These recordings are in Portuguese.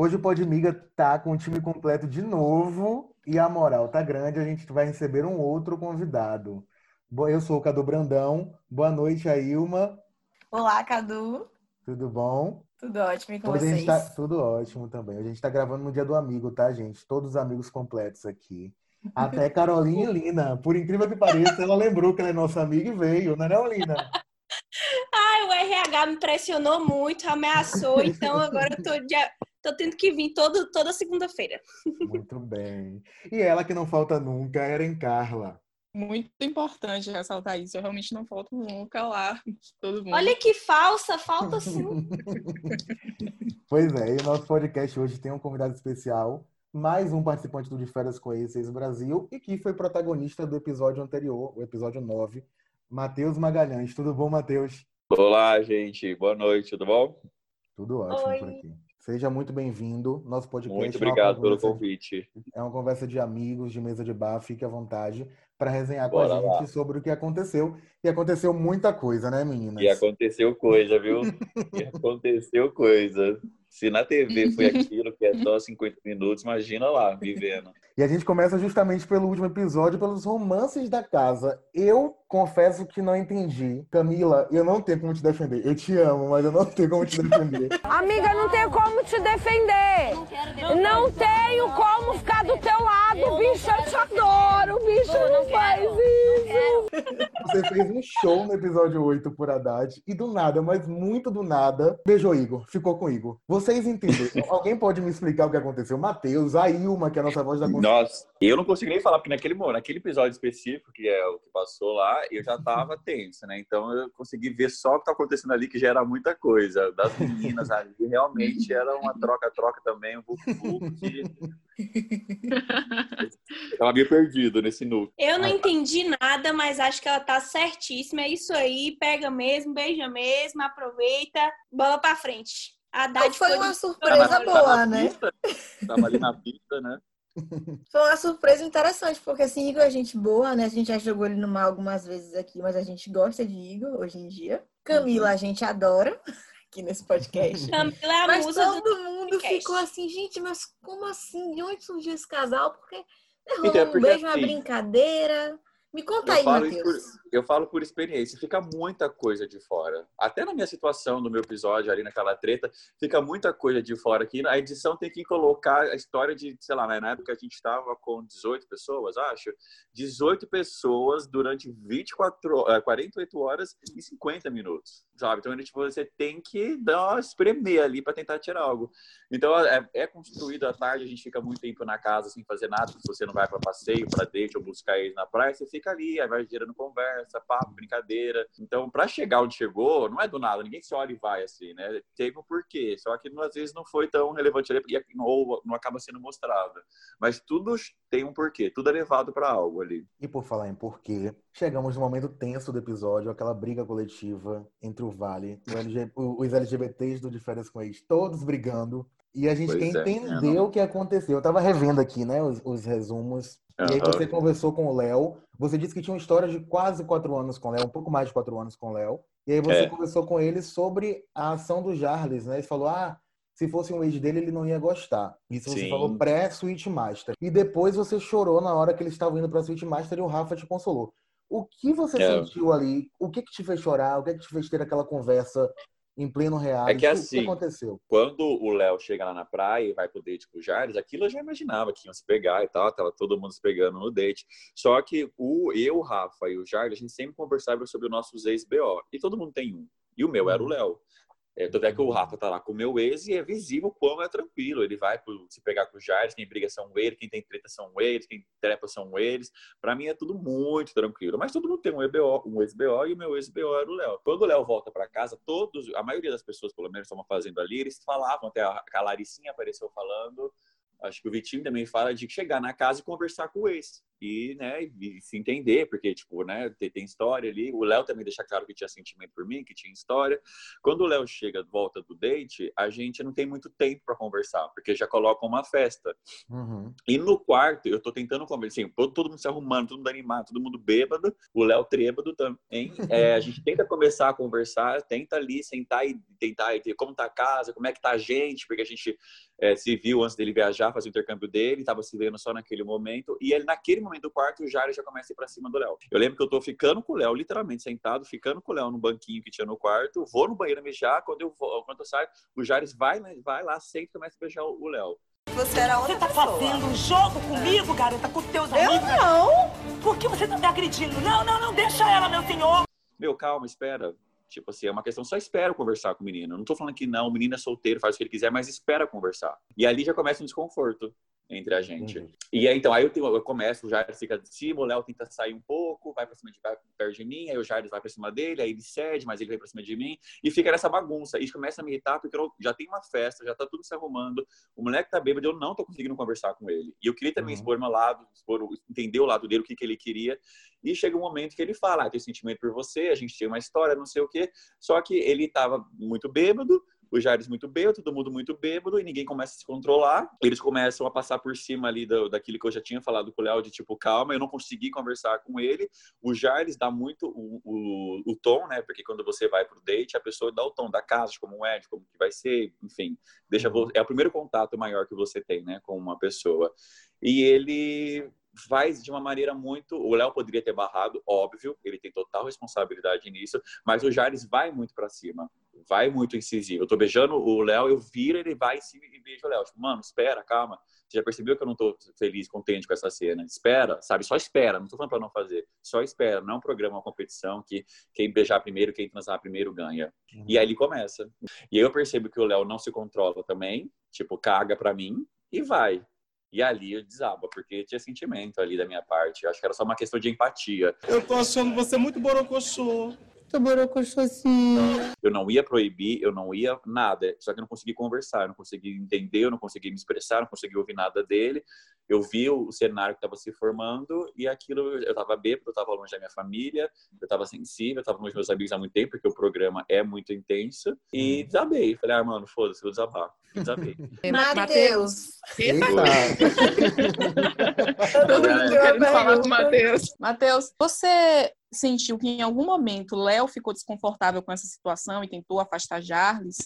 Hoje o Podmiga tá com o time completo de novo e a moral tá grande. A gente vai receber um outro convidado. Eu sou o Cadu Brandão. Boa noite, Ailma. Olá, Cadu. Tudo bom? Tudo ótimo e com Hoje gente vocês? tá- tudo ótimo também. A gente tá gravando no dia do amigo, tá, gente? Todos os amigos completos aqui. Até Carolinha e Lina. Por incrível que pareça, ela lembrou que ela é nossa amiga e veio, não é não, Lina? Ai, o RH me pressionou muito, ameaçou, então agora eu tô, dia- tô tendo que vir todo, toda segunda-feira. Muito bem. E ela que não falta nunca, Eren Carla. Muito importante ressaltar isso. Eu realmente não falto nunca lá. Todo mundo. Olha que falsa, falta sim. Pois é, e o nosso podcast hoje tem um convidado especial, mais um participante do De Férias com Aces Brasil e que foi protagonista do episódio anterior, o episódio 9, Matheus Magalhães. Tudo bom, Matheus? Olá, gente. Boa noite, tudo bom? Tudo ótimo Oi. por aqui. Seja muito bem-vindo. Nosso podcast Muito é uma obrigado pelo convite. É uma conversa de amigos, de mesa de bar, fique à vontade para resenhar com Bora a gente lá. sobre o que aconteceu. E aconteceu muita coisa, né, meninas? E aconteceu coisa, viu? E aconteceu coisa. Se na TV foi aquilo que é só 50 minutos, imagina lá, vivendo. E a gente começa justamente pelo último episódio, pelos romances da casa. Eu confesso que não entendi. Camila, eu não tenho como te defender. Eu te amo, mas eu não tenho como te defender. Amiga, não tenho como te defender. Não tenho como ficar do teu lado, bicho. Eu te adoro, bicho. Não faz isso. Você fez um show no episódio 8 por Haddad e do nada, mas muito do nada, beijou Igor, ficou com Igor. Vocês entenderam? Alguém pode me explicar o que aconteceu? Matheus, a Ilma, que é a nossa voz da consciência. Nossa, eu não consigo nem falar, porque naquele, naquele episódio específico, que é o que passou lá, eu já tava tenso, né? Então eu consegui ver só o que tá acontecendo ali, que já era muita coisa. Das meninas ali, realmente era uma troca-troca também, um que... Eu tava meio perdido nesse núcleo. Eu não entendi nada, mas acho que ela tá certíssima. É isso aí, pega mesmo, beija mesmo, aproveita, bola pra frente. A Haddad Foi uma surpresa boa, né? Tava ali na pista, né? Foi uma surpresa interessante, porque assim, Igor é gente boa, né? A gente já jogou ele no mar algumas vezes aqui, mas a gente gosta de Igor hoje em dia. Camila a gente adora aqui nesse podcast. Camila é a Mas musa do... todo mundo podcast. ficou assim, gente, mas como assim? De onde surgiu esse casal? Porque né, Então, rolou é um beijo, uma assim, brincadeira. Me conta Eu aí, falo, Matheus. por, eu falo por experiência, fica muita coisa de fora. Até na minha situação, no meu episódio, ali naquela treta, fica muita coisa de fora aqui. A edição tem que colocar a história de, sei lá, né, na época a gente estava com 18 pessoas, acho. 18 pessoas durante 24, ho- eh, 48 horas e 50 minutos, sabe? Então, tipo, você tem que dar uma espremer ali para tentar tirar algo. Então, é, é construído à tarde, a gente fica muito tempo na casa sem fazer nada. Se você não vai para passeio, para date ou buscar eles na praia, você fica ali, aí vai gerando conversa, papo, brincadeira. Então, para chegar onde chegou, não é do nada, ninguém se olha e vai assim, né? Teve um porquê, só que às vezes não foi tão relevante ali, porque ou não acaba sendo mostrado. Mas tudo tem um porquê, tudo é levado para algo ali. E por falar em porquê, chegamos no momento tenso do episódio, aquela briga coletiva entre o Vale, LG os LGBTs do De Férias com Ex, todos brigando. E a gente Pois quer é, entender o que aconteceu. Eu tava revendo aqui, né, os, os resumos. E aí você conversou com o Léo. Você disse que tinha uma história de quase quatro anos com o Léo, um pouco mais de quatro anos com o Léo. E aí você É. conversou com ele sobre a ação do Jarles, né? Ele falou, ah, se fosse um ex dele, ele não ia gostar. Isso você Sim. falou pré-Switch Master. E depois você chorou na hora que eles estavam indo pra Switch Master e o Rafa te consolou. O que você É. sentiu ali? O que que te fez chorar? O que que te fez ter aquela conversa em pleno reality? É que O assim, aconteceu? quando o Léo chega lá na praia e vai pro date com o Jardim, aquilo eu já imaginava que iam se pegar e tal, tava todo mundo se pegando no date. Só que o eu, o Rafa e o Jardim, a gente sempre conversava sobre os nossos ex-BO. E todo mundo tem um. E o meu era o Léo. É, tanto é que o Rafa tá lá com o meu ex e é visível como é tranquilo. Ele vai pro- se pegar com o Jardim, quem briga são eles, quem tem treta são eles, quem trepa são eles. Pra mim é tudo muito tranquilo. Mas todo mundo tem um EBO, um ex-BO e o meu ex-BO era o Léo. Quando o Léo volta pra casa, todos, a maioria das pessoas, pelo menos, estavam fazendo ali, eles falavam, até a, a Laricinha apareceu falando, acho que o Vitinho também fala de chegar na casa e conversar com o ex. E, né, e se entender, porque, tipo, né, tem, tem história ali. O Léo também deixa claro que tinha sentimento por mim, que tinha história. Quando o Léo chega volta do date, a gente não tem muito tempo para conversar, porque já coloca uma festa. Uhum. E no quarto, eu tô tentando conversar, assim, todo, todo mundo se arrumando, todo mundo animado, todo mundo bêbado, o Léo trêbado também. É, a gente tenta começar a conversar, tenta ali sentar e tentar e ver como tá a casa, como é que tá a gente, porque a gente é, se viu antes dele viajar, fazer o intercâmbio dele, tava se vendo só naquele momento. E ele, naquele momento do quarto, o Jair já começa a ir pra cima do Léo. Eu lembro que eu tô ficando com o Léo, literalmente sentado, ficando com o Léo no banquinho que tinha no quarto, vou no banheiro mijar, quando eu, vou, quando eu saio, o Jair vai, vai lá, senta e começa a beijar o Léo. Você era outra Você tá pessoa. fazendo um jogo comigo, garota, com teus Eu amigos? não. Por que você tá me agredindo? Não, não, não, deixa ela, meu senhor. Meu, calma, espera. Tipo assim, é uma questão, só espera conversar com o menino. Eu não tô falando que não, o menino é solteiro, faz o que ele quiser, mas espera conversar. E ali já começa um desconforto entre a gente. Uhum. E aí, então, aí eu, tenho, eu começo, o Jair fica de cima, o Léo tenta sair um pouco, vai pra cima de, vai perto de mim, aí o Jair vai pra cima dele, aí ele cede, mas ele vem pra cima de mim, e fica nessa bagunça. E isso começa a me irritar, porque eu já tem uma festa, já tá tudo se arrumando, o moleque tá bêbado, eu não tô conseguindo conversar com ele. E eu queria também Uhum. expor meu lado, expor, o- entender o lado dele, o que, que ele queria, e chega um momento que ele fala, ah, tenho sentimento por você, a gente tem uma história, não sei o quê, só que ele tava muito bêbado, o Jair muito bêbado, todo mundo muito bêbado, e ninguém começa a se controlar. Eles começam a passar por cima ali do, daquilo que eu já tinha falado com o Léo, de tipo, calma, eu não consegui conversar com ele. O Jair dá muito o, o, o tom, né? Porque quando você vai pro date, a pessoa dá o tom da casa, de como é, de como que vai ser, enfim. Deixa, vo- é o primeiro contato maior que você tem, né, com uma pessoa. E ele faz de uma maneira muito. O Léo poderia ter barrado, óbvio, ele tem total responsabilidade nisso, mas o Jaires vai muito pra cima, vai muito incisivo. Eu tô beijando o Léo, eu viro, ele vai em cima e beija o Léo. Tipo, mano, espera, calma. Você já percebeu que eu não tô feliz, contente com essa cena? Espera, sabe? Só espera. Não tô falando pra não fazer. Só espera. Não é um programa, uma competição que quem beijar primeiro, quem transar primeiro ganha. E aí ele começa. E aí eu percebo que o Léo não se controla também, tipo, caga pra mim e vai. E ali eu desaba, porque tinha sentimento ali da minha parte. Eu acho que era só uma questão de empatia. Eu tô achando você muito borocochô. Tô borocochosinho. Eu não ia proibir, eu não ia nada. Só que eu não consegui conversar, eu não consegui entender, eu não consegui me expressar, eu não consegui ouvir nada dele. Eu vi o cenário que estava se formando e aquilo, eu estava bêbado, eu estava longe da minha família, eu estava sensível, eu estava longe dos meus amigos há muito tempo, porque o programa é muito intenso. E desabei. Falei, ah, mano, foda-se, vou desabar. Desabei. Matheus. Eita! Todo mundo querendo falar com o pergunta. Matheus. Matheus, você sentiu que em algum momento Léo ficou desconfortável com essa situação e tentou afastar Jarles?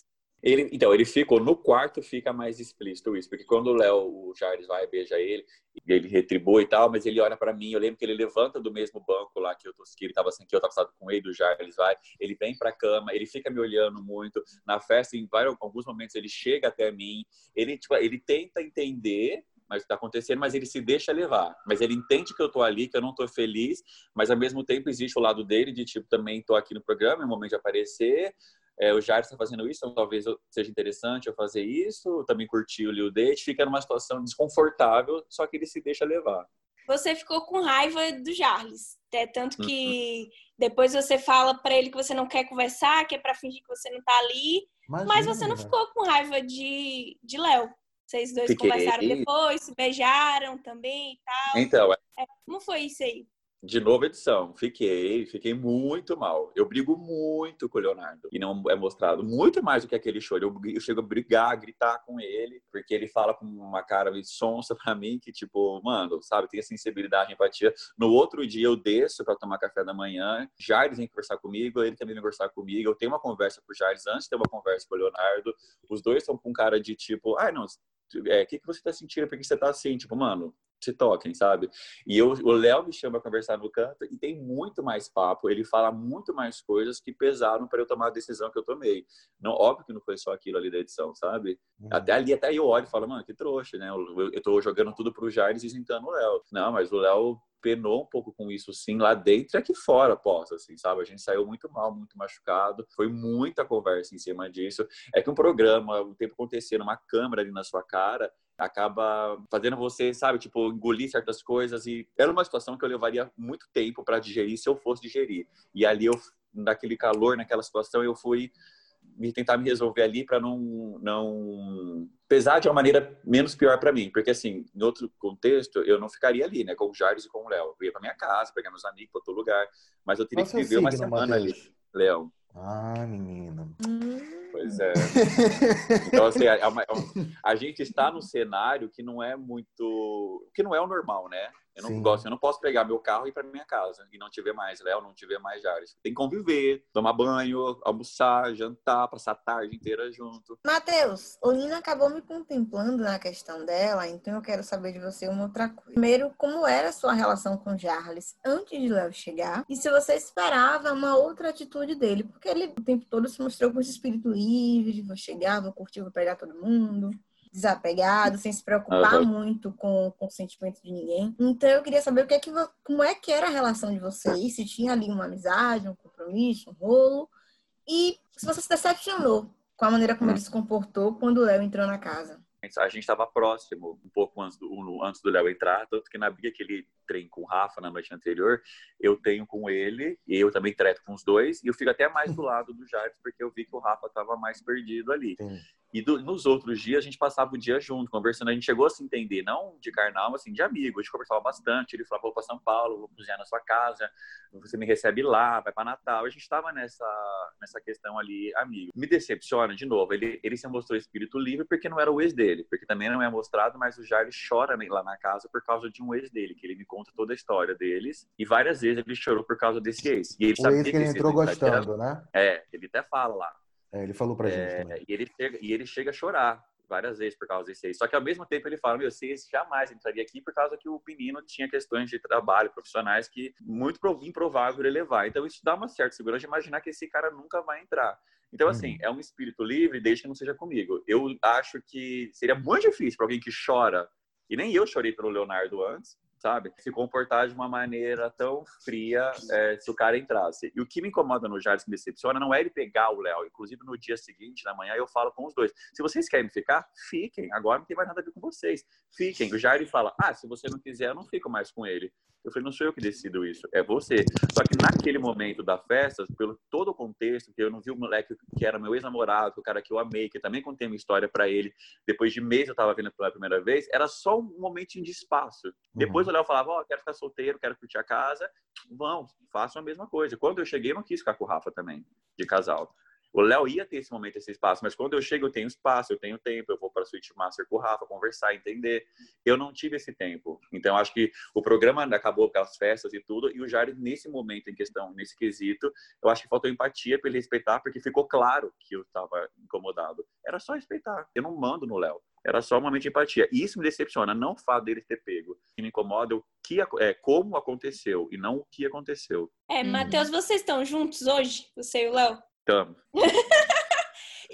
Ele, então, ele ficou no quarto, fica mais explícito isso, porque quando o Léo, o Jardim vai beija ele, ele retribui e tal, mas ele olha pra mim, eu lembro que ele levanta do mesmo banco lá que eu tô, que ele tava assim, que eu tava sentado com ele, do Jardim vai, ele vem pra cama, ele fica me olhando muito, na festa, em vários, alguns momentos ele chega até mim, ele, tipo, ele tenta entender mas o que tá acontecendo, mas ele se deixa levar. Mas ele entende que eu tô ali, que eu não tô feliz, mas ao mesmo tempo existe o lado dele de tipo, também tô aqui no programa, é o momento de aparecer, é, o Jair está fazendo isso, então talvez seja interessante eu fazer isso, eu também curti o Lil Date, fica numa situação desconfortável, só que ele se deixa levar. Você ficou com raiva do Jarles. É tanto que depois você fala pra ele que você não quer conversar, que é pra fingir que você não tá ali. Mas você não Imagina. ficou com raiva de, de Léo. Vocês dois Fiquei. conversaram depois, se beijaram também e tal. Então, Como foi isso aí? de novo edição, fiquei, fiquei muito mal. Eu brigo muito com o Leonardo e não é mostrado muito mais do que aquele show. Eu, eu chego a brigar, a gritar com ele, porque ele fala com uma cara de sonsa pra mim que tipo, mano, sabe, tem a sensibilidade, empatia. No outro dia eu desço para tomar café da manhã, Jardim vem conversar comigo, ele também vem conversar comigo. Eu tenho uma conversa com o Jardim antes de ter uma conversa com o Leonardo. Os dois estão com cara de tipo, ai, não, é, o que, que você tá sentindo? Por que você tá assim? Tipo, mano, se toquem, sabe? E eu, o Léo me chama pra conversar no canto e tem muito mais papo. Ele fala muito mais coisas que pesaram para eu tomar a decisão que eu tomei. Não, óbvio que não foi só aquilo ali da edição, sabe? Uhum. Até ali, até eu olho e falo, mano, que trouxa, né? Eu, eu, eu tô jogando tudo pro Jair e isentando o Léo. Não, mas o Léo penou um pouco com isso, sim, lá dentro e aqui fora, posso, assim, sabe? A gente saiu muito mal, muito machucado. Foi muita conversa em cima disso. É que um programa, o tempo acontecendo, uma câmera ali na sua cara, acaba fazendo você, sabe, tipo, engolir certas coisas e era uma situação que eu levaria muito tempo para digerir se eu fosse digerir. E ali eu naquele calor, naquela situação, eu fui me tentar me resolver ali para não, não pesar de uma maneira menos pior para mim. Porque, assim, em outro contexto, eu não ficaria ali, né? Com o Jardim e com o Léo. Eu ia para minha casa, pegar meus amigos para outro lugar. Mas eu teria que viver uma semana ali, Léo. Ah, menina. Pois é. Então, assim, é é um- a gente está num cenário que não é muito. que não é o normal, né? Eu não Sim. gosto, eu não posso pegar meu carro e ir para minha casa e não te ver mais, Léo, não te ver mais, Jares. Tem que conviver, tomar banho, almoçar, jantar, passar a tarde inteira junto. Matheus, Olina acabou me contemplando na questão dela, então eu quero saber de você uma outra coisa. Primeiro, como era a sua relação com Charles antes de Léo chegar? E se você esperava uma outra atitude dele? Porque ele o tempo todo se mostrou com esse espírito livre, vou chegar, vou curtir, vou pegar todo mundo. Desapegado, sem se preocupar Aham. muito com, com o sentimento de ninguém. Então eu queria saber o que é que, como é que era a relação de vocês, se tinha ali uma amizade, um compromisso, um rolo. E se você se decepcionou com a maneira como ele se comportou quando o Léo entrou na casa. A gente estava próximo, um pouco antes do, um- antes do Léo entrar, tanto que na briga que ele tem com o Rafa na noite anterior, eu tenho com ele, e eu também treto com os dois, e eu fico até mais do lado do Jardim, porque eu vi que o Rafa estava mais perdido ali. Sim. E do- nos outros dias a gente passava o dia junto, conversando. A gente chegou a se entender, não de carnal, mas assim, de amigo. A gente conversava bastante. Ele falava, vou para São Paulo, vou cozinhar na sua casa, você me recebe lá, vai para Natal. A gente estava nessa, nessa questão ali, amigo. Me decepciona, de novo, ele, ele se mostrou espírito livre porque não era o ex dele, porque também não é mostrado, mas o Jair chora lá na casa por causa de um ex dele, que ele me conta toda a história deles. E várias vezes ele chorou por causa desse ex. E ele O sabia ex que ele entrou era- gostando, né? É, ele até fala lá. É, ele falou pra gente É, também. e, ele chega, e ele chega a chorar várias vezes por causa desse aí. Só que ao mesmo tempo ele fala, meu, ex jamais entraria aqui por causa que o menino tinha questões de trabalho profissionais que muito prov- improvável ele levar. Então isso dá uma certa segurança de imaginar que esse cara nunca vai entrar. Então, assim, Uhum. é um espírito livre desde que não seja comigo. Eu acho que seria muito difícil para alguém que chora, e nem eu chorei pelo Leonardo antes, sabe? Se comportar de uma maneira tão fria é, se o cara entrasse. E o que me incomoda no Jardim, que me decepciona, não é ele pegar o Léo. Inclusive, no dia seguinte, na manhã, eu falo com os dois. Se vocês querem ficar, fiquem. Agora não tem mais nada a ver com vocês. Fiquem. O Jair fala, ah, se você não quiser, eu não fico mais com ele. Eu falei, não sou eu que decido isso, é você. Só que naquele momento da festa, pelo todo o contexto, que eu não vi o moleque que era meu ex-namorado, o cara que eu amei, que também contei uma história pra ele, depois de mês eu tava vendo pela primeira vez, era só um momentinho de espaço. Depois o Léo falava, ó, quero ficar solteiro, quero curtir a casa, vão, façam a mesma coisa. Quando eu cheguei, eu não quis ficar com o Rafa também, de casal. O Léo ia ter esse momento, esse espaço, mas quando eu chego, eu tenho espaço, eu tenho tempo, eu vou para a Suite Master com o Rafa, conversar, entender. Eu não tive esse tempo. Então, acho que o programa acabou com as festas e tudo, e o Jair, nesse momento em questão, nesse quesito, eu acho que faltou empatia para ele respeitar, porque ficou claro que eu estava incomodado. Era só respeitar. Eu não mando no Léo. Era só um momento de empatia. E isso me decepciona, não o fato dele ter pego. O que me incomoda é o que é como aconteceu e não o que aconteceu. É, Uhum. Matheus, vocês estão juntos hoje? Você e o Léo? Tamo.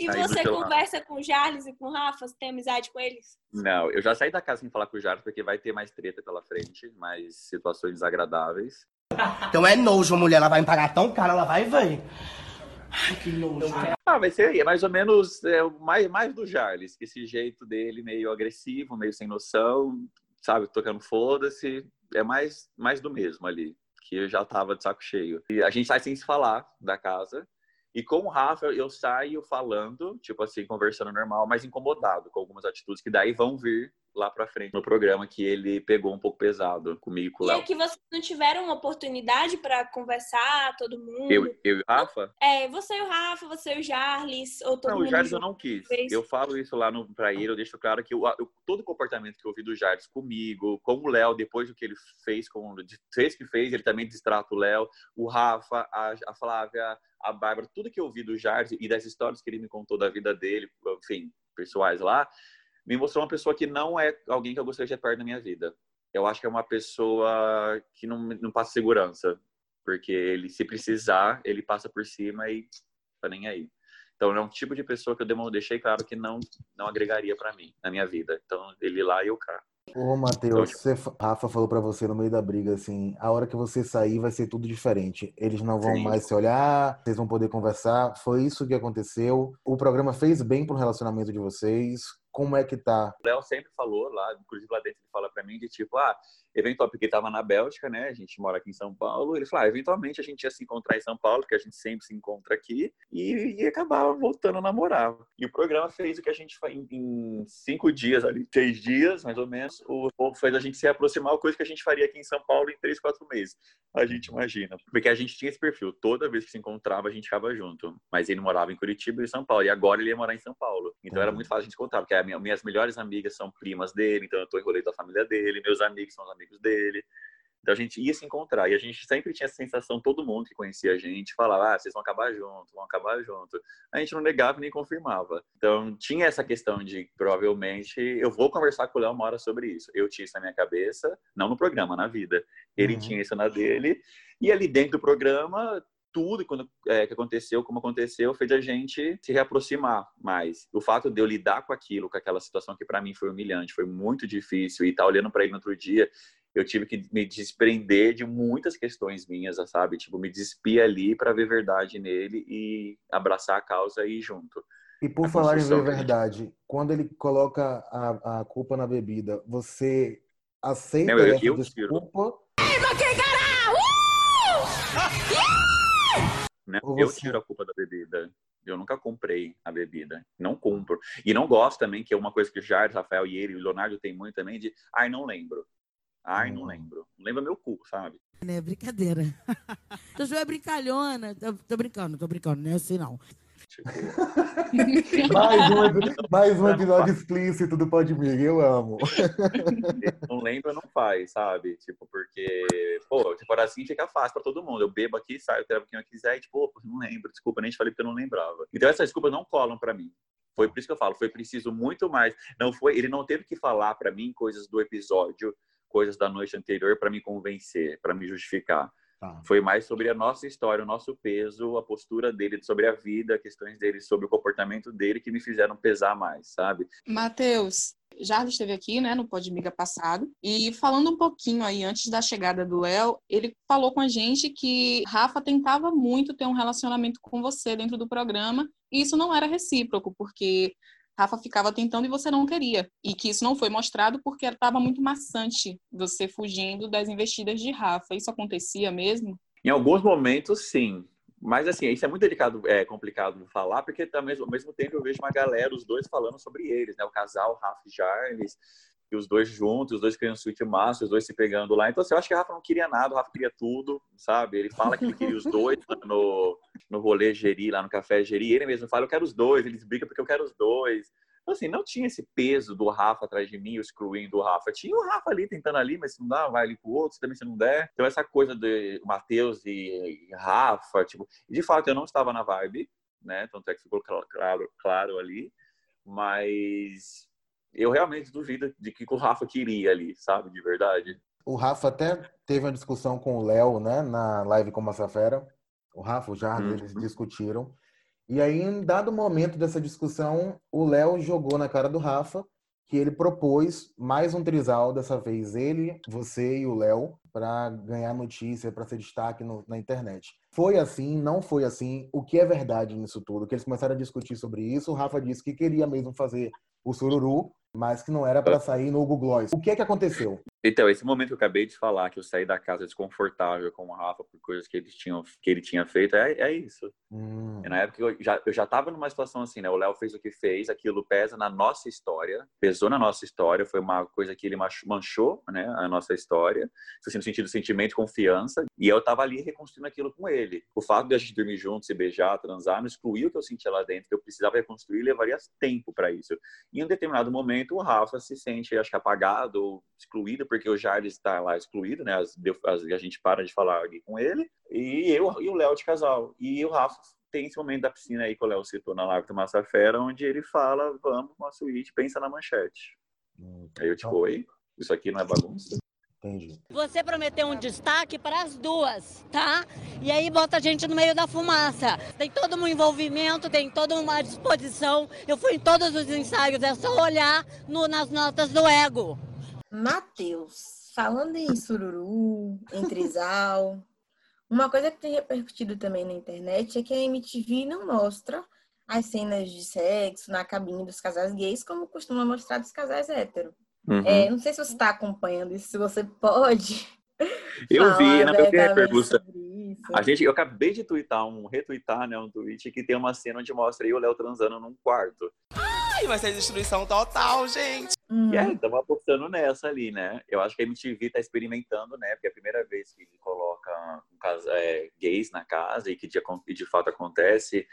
E Aí, você conversa com o Charles e com o Rafa? Você tem amizade com eles? Não, eu já saí da casa sem falar com o Jardim, porque vai ter mais treta pela frente, mais situações desagradáveis. Então é nojo, mulher. Ela vai me pagar tão caro, ela vai e vai. Ai, que nojo. Ah, ser é mais ou menos é, mais, mais do Jarles, esse jeito dele meio agressivo, meio sem noção, sabe, tocando foda-se, é mais, mais do mesmo ali, que eu já tava de saco cheio. E a gente sai sem se falar da casa, e com o Rafa eu saio falando, tipo assim, conversando normal, mas incomodado com algumas atitudes que daí vão vir lá pra frente no programa que ele pegou um pouco pesado comigo e com o E Léo. aqui vocês não tiveram uma oportunidade pra conversar, todo mundo? Eu, eu e o Rafa? É, você e o Rafa, você e o Charles, ou todo Não, o mundo Jardim eu junto? não quis. Eu falo isso lá no, pra ele, eu deixo claro que eu, eu- todo o comportamento que eu vi do Jardim comigo, com o Léo, depois do que ele fez, com, de- fez que fez, ele também distrata o Léo, o Rafa, a, a Flávia, a Bárbara, tudo que eu vi do Jardim e das histórias que ele me contou da vida dele, enfim, pessoais lá, me mostrou uma pessoa que não é alguém que eu gostaria de ter perto da minha vida. Eu acho que é uma pessoa que não, não passa segurança, porque ele, se precisar, ele passa por cima e tá nem aí. Então, é um tipo de pessoa que eu deixei claro que não, não agregaria pra mim, na minha vida. Então, ele lá e eu cá. Ô, Matheus, você, Rafa falou pra você no meio da briga assim: a hora que você sair vai ser tudo diferente. Eles não vão Sim. mais se olhar, vocês vão poder conversar. Foi isso que aconteceu. O programa fez bem pro relacionamento de vocês. Como é que tá? O Léo sempre falou lá, inclusive lá dentro ele fala para mim de tipo, ah, eventualmente, porque estava na Bélgica, né? A gente mora aqui em São Paulo. Ele falou, ah, eventualmente a gente ia se encontrar em São Paulo, que a gente sempre se encontra aqui, e ia acabar voltando a namorar. E o programa fez o que a gente faz em cinco dias ali, três dias, mais ou menos, o povo fez a gente se aproximar, coisa que a gente faria aqui em São Paulo em três, quatro meses. A gente imagina. Porque a gente tinha esse perfil. Toda vez que se encontrava, a gente ficava junto. Mas ele morava em Curitiba e em São Paulo. E agora ele ia morar em São Paulo. Então era muito fácil a gente encontrar, porque minha, minhas melhores amigas são primas dele, então eu tô enrolei da família dele, meus amigos são os amigos dele. Então a gente ia se encontrar e a gente sempre tinha essa sensação, todo mundo que conhecia a gente falava, ah, vocês vão acabar junto, vão acabar junto. A gente não negava nem confirmava. Então tinha essa questão de provavelmente eu vou conversar com o Léo uma hora sobre isso. Eu tinha isso na minha cabeça, não no programa, na vida. Ele uhum. tinha isso na dele e ali dentro do programa tudo quando, é, que aconteceu, como aconteceu, fez a gente se reaproximar mais. O fato de eu lidar com aquilo, com aquela situação que para mim foi humilhante, foi muito difícil, e estar tá olhando para ele no outro dia, eu tive que me desprender de muitas questões minhas, sabe? Tipo, me despir ali para ver verdade nele e abraçar a causa e ir junto. E por a falar em ver verdade, quando ele coloca a, a culpa na bebida, você aceita Não, eu, essa eu desculpa? Né? Eu tiro a culpa da bebida. Eu nunca comprei a bebida. Não compro. E não gosto também, que é uma coisa que o Jair, Rafael e ele, o Leonardo tem muito também, de ai, não lembro. Ai, não hum. lembro. Não lembra meu cu, sabe? É brincadeira. Tu é brincalhona. Tô, tô brincando, tô brincando, não é assim não. Tipo... mais, um, mais um episódio explícito do Podmig, eu amo. Não lembra, não faz, sabe? Tipo, porque, pô, tipo, assim fica fácil pra todo mundo. Eu bebo aqui, saio, eu quem eu quiser e, tipo, pô, não lembro, desculpa, nem te falei porque eu não lembrava. Então essas desculpas não colam pra mim. Foi por isso que eu falo, foi preciso muito mais. Não foi, ele não teve que falar para mim coisas do episódio coisas da noite anterior para me convencer, para me justificar. Tá. Foi mais sobre a nossa história, o nosso peso, a postura dele sobre a vida, questões dele sobre o comportamento dele que me fizeram pesar mais, sabe? Matheus, Jardim esteve aqui, né, no Podmiga passado, e falando um pouquinho aí antes da chegada do Léo, ele falou com a gente que Rafa tentava muito ter um relacionamento com você dentro do programa, e isso não era recíproco, porque Rafa ficava tentando e você não queria. E que isso não foi mostrado porque estava muito maçante você fugindo das investidas de Rafa. Isso acontecia mesmo? Em alguns momentos, sim. Mas assim, isso é muito delicado, é complicado falar, porque também, ao mesmo tempo eu vejo uma galera, os dois falando sobre eles, né? O casal Rafa e Jarles, e os dois juntos, os dois criando suíte massa, os dois se pegando lá. Então, assim, eu acho que o Rafa não queria nada, o Rafa queria tudo, sabe? Ele fala que ele queria os dois no, no rolê Geri, lá no café Geri. Ele mesmo fala, eu quero os dois. Eles brigam porque eu quero os dois. Então, assim, não tinha esse peso do Rafa atrás de mim, o excluindo o Rafa. Tinha o Rafa ali tentando ali, mas se não dá, vai ali pro outro, se também se não der. Então, essa coisa de Matheus e, Rafa, tipo, de fato, eu não estava na vibe, né? Tanto é que ficou claro, claro ali. Mas eu realmente duvido de que o Rafa queria ali, sabe, de verdade. O Rafa até teve uma discussão com o Léo, né, na live com Massa Fera. O Rafa, o Jardim, uhum. eles discutiram. E aí, em dado momento dessa discussão, o Léo jogou na cara do Rafa que ele propôs mais um trisal, dessa vez ele, você e o Léo, para ganhar notícia, para ser destaque no, na internet. Foi assim, não foi assim? O que é verdade nisso tudo? Que eles começaram a discutir sobre isso. O Rafa disse que queria mesmo fazer o sururu, mas que não era para sair no Google Gloss. O que é que aconteceu? Então, esse momento que eu acabei de falar, que eu saí da casa desconfortável com o Rafa por coisas que ele tinha, que ele tinha feito, é, é isso. Hum. Na época eu já, eu já tava numa situação assim, né? O Léo fez o que fez, aquilo pesa na nossa história, pesou na nossa história, foi uma coisa que ele manchou, né? A nossa história, assim, no sentido sentimento, confiança, e eu tava ali reconstruindo aquilo com ele. O fato de a gente dormir juntos, se beijar, transar, não excluiu o que eu sentia lá dentro, que eu precisava reconstruir, levaria tempo para isso. E em um determinado momento, o Rafa se sente, acho que apagado, excluído, porque o Jardim está lá excluído, né? As, as, a gente para de falar aqui com ele. E eu e o Léo de casal. E o Rafa tem esse momento da piscina aí que o Léo citou na live do Massa Fera, onde ele fala, vamos, uma suíte, pensa na manchete. Hum, aí eu tipo, oi, isso aqui não é bagunça? Entendi. Você prometeu um destaque para as duas, tá? E aí bota a gente no meio da fumaça. Tem todo um envolvimento, tem toda uma disposição. Eu fui em todos os ensaios, é só olhar no, nas notas do ego. Matheus, falando em sururu, em trisal, uma coisa que tem repercutido também na internet é que a MTV não mostra as cenas de sexo na cabine dos casais gays, como costuma mostrar dos casais héteros. Uhum. É, não sei se você está acompanhando isso, se você pode. Eu vi, na minha pergunta. A gente, eu acabei de twittar um, retweetar, né, um tweet que tem uma cena onde mostra aí o Léo transando num quarto. Ai, vai ser destruição total, gente. Uhum. E aí, estamos apostando nessa ali, né? Eu acho que a MTV tá experimentando, né? Porque é a primeira vez que coloca um casa, é, gays na casa e que de, de fato acontece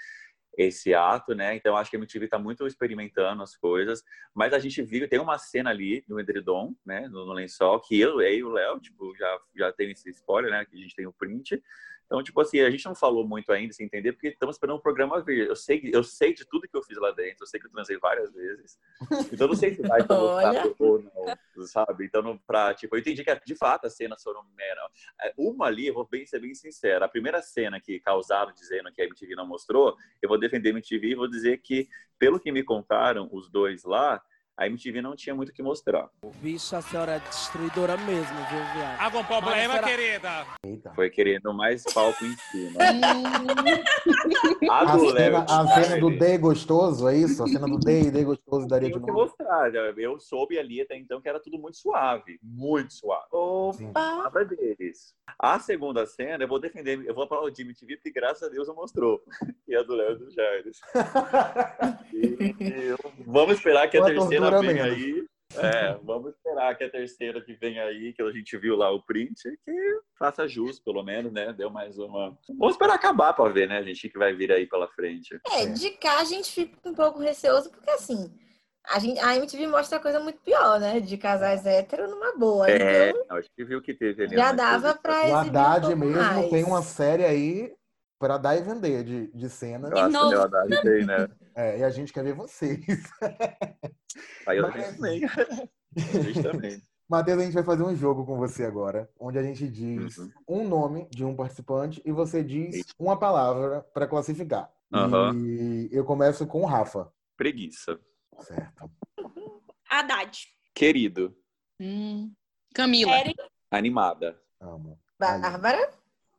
esse ato, né? Então acho que a MTV está muito experimentando as coisas, mas a gente viu tem uma cena ali no edredom, né, no, no lençol que eu, eu e o Léo, tipo, já já tem esse spoiler, né, que a gente tem o print então, tipo assim, a gente não falou muito ainda, sem entender, porque estamos esperando o programa vir. Eu sei, eu sei de tudo que eu fiz lá dentro, eu sei que eu transei várias vezes. Então, não sei se vai gostar ou não, sabe? Então, pra, tipo, eu entendi que, de fato, as cenas foram mera. É, uma ali, eu vou bem, ser bem sincero, a primeira cena que causaram dizendo que a MTV não mostrou, eu vou defender a MTV e vou dizer que, pelo que me contaram, os dois lá, a MTV não tinha muito o que mostrar. Bicho, a senhora é destruidora mesmo, viu, viado? Algum problema, senhora... querida? Eita. Foi querendo mais palco em cima. a, a, cena, a cena do D gostoso, é isso? A cena do D e D gostoso daria de novo. que mostrar. Eu soube ali até então que era tudo muito suave. Muito suave. Opa! A deles. A segunda cena, eu vou defender, eu vou falar o Jimmy TV, porque graças a Deus eu mostrou. E a do Léo e do Jardim. vamos esperar que a terceira venha aí. É, vamos esperar que a terceira que vem aí, que a gente viu lá o print, que faça jus, pelo menos, né? Deu mais uma. Vamos esperar acabar para ver, né, a gente, que vai vir aí pela frente. É, de cá a gente fica um pouco receoso, porque assim, a, gente, a MTV mostra coisa muito pior, né? De casais héteros numa boa. É, então, acho que viu que teve ali. Já dava pra O Haddad um mesmo mais. tem uma série aí para dar e vender de, de cena. Eu acho que o Haddad tem, né? É, e a gente quer ver vocês. Aí eu Mas... também. a gente também. Matheus, a gente vai fazer um jogo com você agora, onde a gente diz uhum. um nome de um participante e você diz Eita. uma palavra para classificar. Uhum. E eu começo com o Rafa. Preguiça. Certo. Haddad. Querido. Hum. Camila. Eren. Animada. Amo. Bárbara.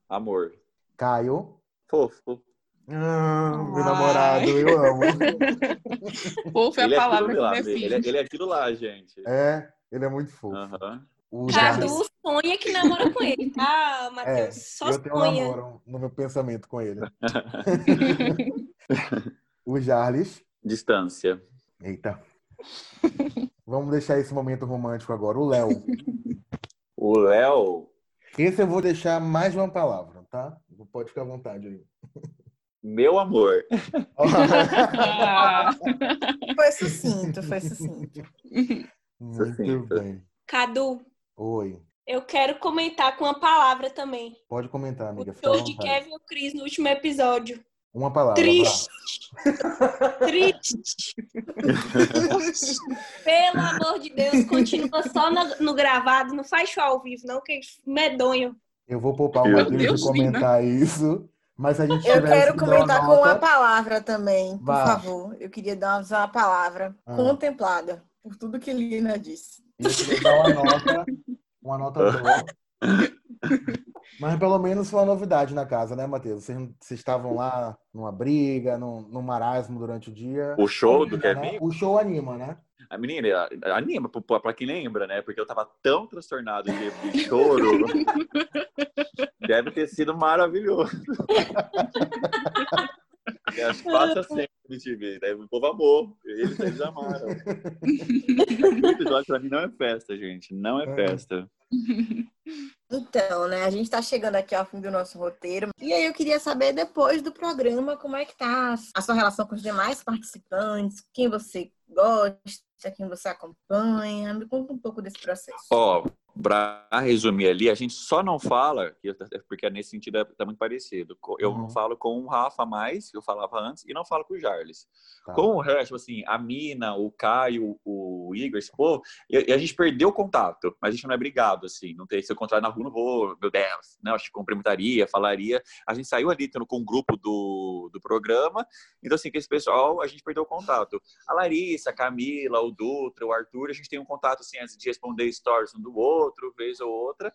Amor. Caio. Fofo. Ah, meu namorado, eu amo. Fofo é a ele palavra é que lá, define. ele, é, ele é aquilo lá, gente. É, ele é muito fofo. Uhum. O Cadu sonha que namora com ele, tá, Matheus? É, Só eu tenho um sonha. namoro no meu pensamento com ele. o Jarles. Distância. Eita. Vamos deixar esse momento romântico agora. O Léo. O Léo. Esse eu vou deixar mais uma palavra, tá? Pode ficar à vontade aí. Meu amor. Foi sucinto, foi sucinto. Muito Sucinto. bem. Cadu, Oi. eu quero comentar com uma palavra também. Pode comentar, amiga. O show de. Kevin e o Cris no último episódio. Uma palavra. Triste. Triste. Pelo amor de Deus, continua só no, no gravado, não faz show ao vivo, não, que é medonho. Eu vou poupar o Deus, de comentar isso. Mas a gente Eu quero comentar com uma palavra também, por favor. Eu queria dar uma palavra Ah. contemplada por tudo que Lina disse. Eu queria dar uma nota, uma nota boa. Mas pelo menos foi uma novidade na casa, né, Matheus? Vocês, vocês estavam lá numa briga, num, num marasmo durante o dia. O show do né? Kevin? O show anima, né? A menina, anima, pra quem lembra, né? Porque eu tava tão transtornado de, de choro. Deve ter sido maravilhoso. E Acho que passa sempre no TV. Né? O povo amou. Eles, eles amaram. Esse episódio pra mim não é festa, gente. Não é festa. Então, né, a gente tá chegando aqui ao fim do nosso roteiro. E aí eu queria saber, depois do programa, como é que tá a sua relação com os demais participantes, quem você gosta, quem você acompanha. Me conta um pouco desse processo. Ó, pra resumir ali, a gente só não fala, eu- porque nesse sentido é tá muito parecido. Eu Uhum. não falo com o Rafa mais, que eu falava antes, e não falo com o Jarles. Tá. Com o resto, assim, a Mina, o Caio, o Igor, esse povo, e, a gente perdeu o contato, mas a gente não é brigado, assim. Não tem, se eu encontrar na rua, não vou, meu Deus, né? Acho que cumprimentaria, falaria. A gente saiu ali tendo, com o grupo do, do programa, então, assim, com esse pessoal, a gente perdeu o contato. A Larissa, a Camila, o Dutra, o Arthur, a gente tem um contato, assim, antes de responder stories um do outro, vez ou outra.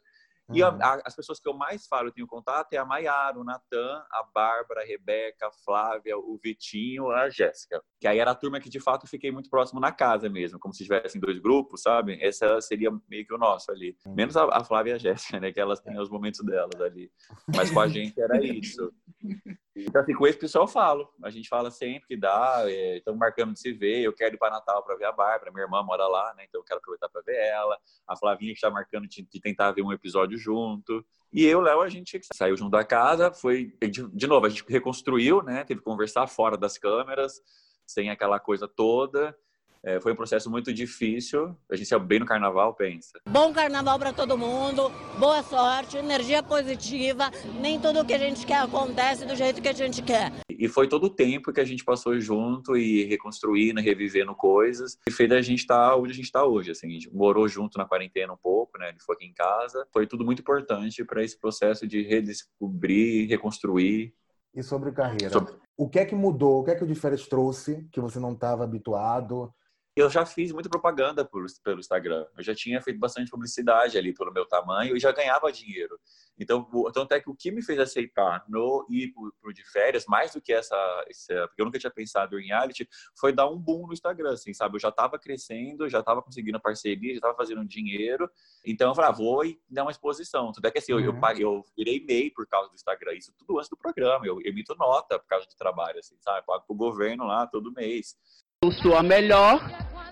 E a, a, as pessoas que eu mais falo, eu tenho contato, é a Maiara, o Natan, a Bárbara, a Rebeca, a Flávia, o Vitinho, a Jéssica. Que aí era a turma que, de fato, fiquei muito próximo na casa mesmo, como se tivessem dois grupos, sabe? Essa seria meio que o nosso ali. Menos a, a Flávia e a Jéssica, né? Que elas têm os momentos delas ali. Mas com a gente era isso. Então, assim, com esse pessoal eu falo. A gente fala sempre que dá, estamos é, marcando de se ver. Eu quero ir para Natal para ver a Bárbara, minha irmã mora lá, né? Então eu quero aproveitar para ver ela. A Flavinha está marcando de, de, tentar ver um episódio junto. E eu, Léo, a gente saiu junto da casa, foi. De, de novo, a gente reconstruiu, né? Teve que conversar fora das câmeras, sem aquela coisa toda. É, foi um processo muito difícil. A gente saiu bem no carnaval, pensa. Bom carnaval para todo mundo, boa sorte, energia positiva. Nem tudo o que a gente quer acontece do jeito que a gente quer. E foi todo o tempo que a gente passou junto e reconstruindo, revivendo coisas, e fez a gente estar tá onde a gente está hoje. Assim, a gente morou junto na quarentena um pouco, né? Ele foi aqui em casa. Foi tudo muito importante para esse processo de redescobrir, reconstruir. E sobre carreira? Sobre... O que é que mudou? O que é que o Diferes trouxe que você não estava habituado? Eu já fiz muita propaganda por, pelo Instagram. Eu já tinha feito bastante publicidade ali pelo meu tamanho e já ganhava dinheiro. Então, tanto é que o que me fez aceitar no ir pro, de férias, mais do que essa, essa, porque eu nunca tinha pensado em reality, foi dar um boom no Instagram, assim, sabe? Eu já estava crescendo, já estava conseguindo parceria, já estava fazendo dinheiro. Então, eu falei, ah, vou e dar uma exposição. Tudo é que assim, uhum. eu, eu, eu virei MEI por causa do Instagram, isso tudo antes do programa. Eu emito nota por causa de trabalho, assim, sabe? Pago pro governo lá todo mês. Eu sou a melhor,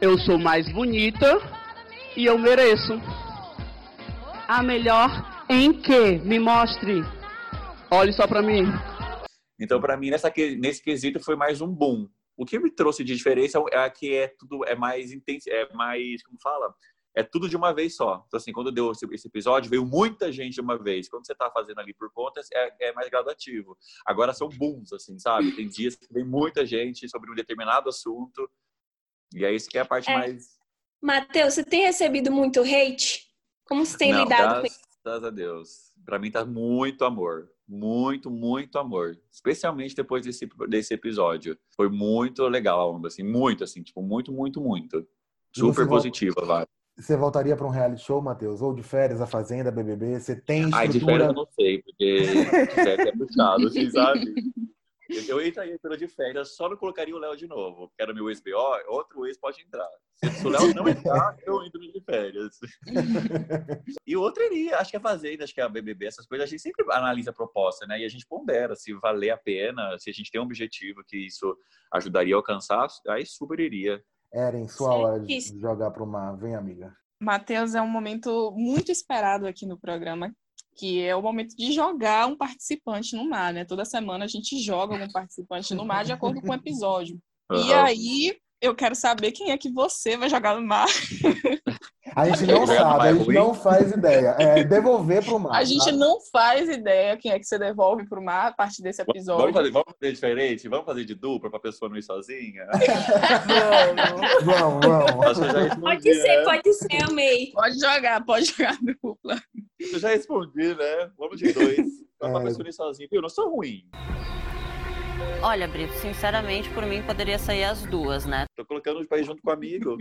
eu sou mais bonita e eu mereço. A melhor em que? Me mostre. Olhe só para mim. Então, para mim, nessa, nesse quesito foi mais um boom. O que me trouxe de diferença é que é tudo é mais intenso, é mais, como fala? É tudo de uma vez só. Então, assim, quando deu esse episódio, veio muita gente de uma vez. Quando você tá fazendo ali por contas, é, é mais gradativo. Agora são booms, assim, sabe? Tem dias que vem muita gente sobre um determinado assunto. E é isso que é a parte é. mais. Matheus, você tem recebido muito hate? Como você tem Não, lidado com isso? Graças a Deus. Para mim tá muito amor. Muito, muito amor. Especialmente depois desse, desse episódio. Foi muito legal a onda, assim. Muito, assim. Tipo, muito, muito, muito. Super positiva, vai. Você voltaria para um reality show, Matheus? Ou de férias, a Fazenda, BBB? Você tem estrutura... Ai, de férias eu não sei, porque de férias é puxado, assim, sabe? Eu entraria pelo de férias, só não colocaria o Léo de novo, porque era meu ex-BO, outro ex pode entrar. Se o Léo não entrar, eu entro de férias. e o outro iria, acho que é Fazenda, acho que a BBB, essas coisas, a gente sempre analisa a proposta, né? E a gente pondera se valer a pena, se a gente tem um objetivo que isso ajudaria a alcançar, aí super iria. Eren, sua Sim. hora de jogar para o mar. Vem, amiga. Matheus, é um momento muito esperado aqui no programa, que é o momento de jogar um participante no mar, né? Toda semana a gente joga um participante no mar de acordo com o episódio. Uhum. E aí, eu quero saber quem é que você vai jogar no mar. A gente não sabe, a gente não faz ideia. É devolver pro mar. A gente tá? não faz ideia quem é que você devolve pro mar a partir desse episódio. Vamos fazer, vamos fazer diferente? Vamos fazer de dupla pra pessoa não ir sozinha? vamos, vamos. Pode ser, né? pode ser, amei. Pode jogar, pode jogar dupla. Eu já respondi, né? Vamos de dois. Pra é... pessoa não ir sozinha. Eu não sou ruim. Olha, Brito, sinceramente, por mim poderia sair as duas, né? Tô colocando os pais junto com o amigo.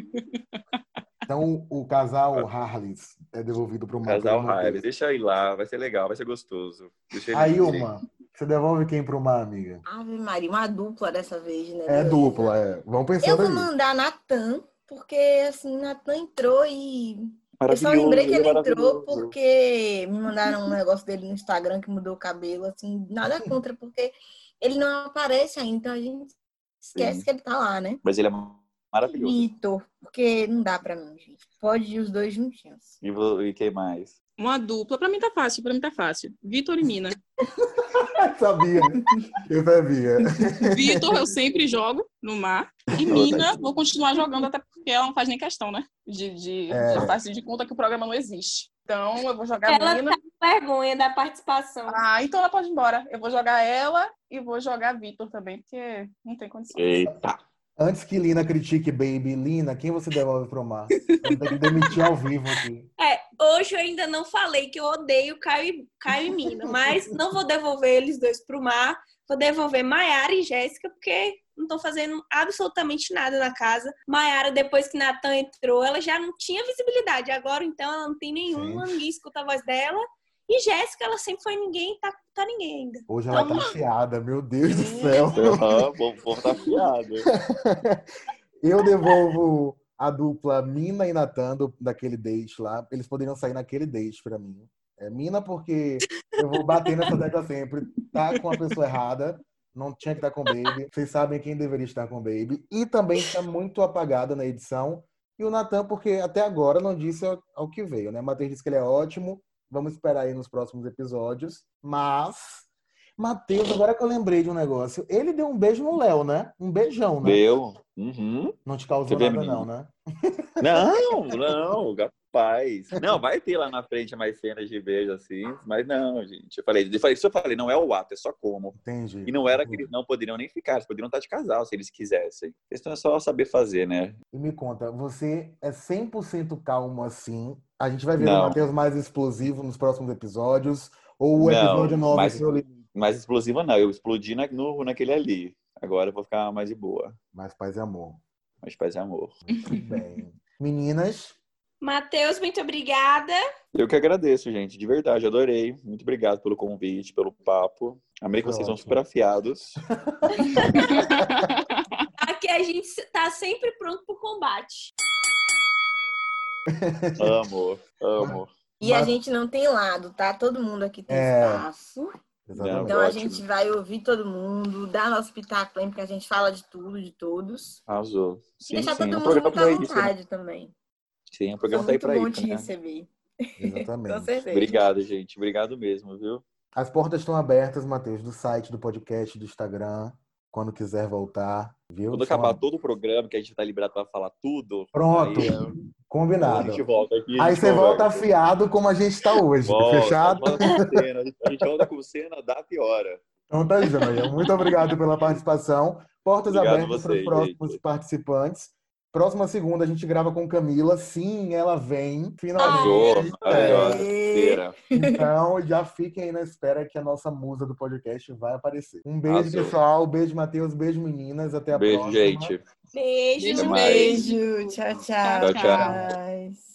Então o casal Harleys é devolvido para o mar. Casal Harleys, deixa ir lá, vai ser legal, vai ser gostoso. Aí uma, você devolve quem para o mar, amiga? Ave Maria, uma dupla dessa vez, né? É dupla, é. Vamos pensar. Eu vou mandar Natan, porque assim, Natan entrou e eu só lembrei que ele entrou porque me mandaram um negócio dele no Instagram que mudou o cabelo, assim, nada contra, porque ele não aparece ainda, então a gente esquece Sim. que ele tá lá, né? Mas ele é maravilhoso. Vitor, porque não dá pra mim, gente. Pode ir os dois juntinhos. E, vou, e quem mais? Uma dupla. Pra mim tá fácil, pra mim tá fácil. Vitor e Mina. sabia, eu sabia. Vitor eu sempre jogo no mar. E Mina, vou continuar jogando, até porque ela não faz nem questão, né? De, de, é. faz de conta que o programa não existe. Então, eu vou jogar ela Mina. Ela tá com vergonha da participação. Ah, então ela pode ir embora. Eu vou jogar ela e vou jogar Vitor também, porque não tem condição. Eita! Antes que Lina critique Baby, Lina, quem você devolve pro mar? Tem que demitir ao vivo aqui. É, hoje eu ainda não falei que eu odeio Caio, Caio e Mina, mas não vou devolver eles dois pro mar. Vou devolver Maiara e Jéssica, porque não estão fazendo absolutamente nada na casa. Maiara, depois que Natan entrou, ela já não tinha visibilidade. Agora, então, ela não tem nenhuma, ninguém escuta a voz dela. E Jéssica, ela sempre foi ninguém, tá, tá ninguém ainda. Hoje ela Então, tá afiada, meu Deus do céu. Aham, vou, vou tá afiado. Eu devolvo a dupla Mina e Natan do- daquele date lá. Eles poderiam sair naquele date pra mim. É Mina porque eu vou bater nessa tecla sempre. Tá com a pessoa errada. Não tinha que estar com o Baby. Vocês sabem quem deveria estar com o Baby. E também tá muito apagada na edição. E o Natan, porque até agora não disse ao, ao que veio, né? Matheus disse que ele é ótimo. Vamos esperar aí nos próximos episódios. Mas, Matheus, agora que eu lembrei de um negócio, ele deu um beijo no Léo, né? Um beijão, né? Deu. Uhum. Não te causou Você nada, não, né? Não, não, capaz. Não, vai ter lá na frente mais cenas de beijo assim, mas não, gente. Eu falei, eu falei, isso eu falei, não é o ato, é só como. Entendi. E não era que eles não poderiam nem ficar, eles poderiam estar de casal se eles quisessem. A questão é só saber fazer, né? E me conta, você é 100% calmo assim? A gente vai ver Não. o Matheus mais explosivo nos próximos episódios? Ou o Não, episódio 9 mas- seu limite? Mais explosiva não, eu explodi na, no, naquele ali. Agora eu vou ficar mais de boa. Mais paz e amor. Mais paz e amor. Muito bem. Meninas, Matheus, muito obrigada. Eu que agradeço, gente, de verdade, adorei. Muito obrigado pelo convite, pelo papo. Amei que vocês são super afiados. Aqui a gente tá sempre pronto pro combate. Amo, amo. E a gente não tem lado, tá? Todo mundo aqui tem É. espaço. Exatamente. Então a ótimo. gente vai ouvir todo mundo, dar nosso pitaco porque a gente fala de tudo, de todos. Arrasou. E Sim, deixar sim. todo mundo muito tá à aí, isso, né? vontade também. Sim, o programa tá aí muito pra bom isso, te né? receber. Exatamente. Com certeza. Obrigado, gente. Obrigado mesmo, viu? As portas estão abertas, Matheus, do site, do podcast, do Instagram, quando quiser voltar, viu? Quando acabar todo o programa, que a gente tá liberado pra falar tudo. Pronto, Aí, combinado. a gente volta aqui. Aí você volta afiado como a gente tá hoje, Volta, fechado? A gente volta com cena, dá piora. Então tá joia. Muito obrigado pela participação. Portas Obrigado abertas para os próximos gente. participantes. Próxima segunda a gente grava com Camila. Sim, ela vem, finalmente. Maravilhosa. Feira. Então já fiquem aí na espera que a nossa musa do podcast vai aparecer. Um beijo, Arrasou. pessoal. Beijo, Matheus. Beijo, meninas. Até a Beijo, próxima. gente. Beijo. Até mais. Beijo. Tchau, tchau. Tchau, tchau. Paz.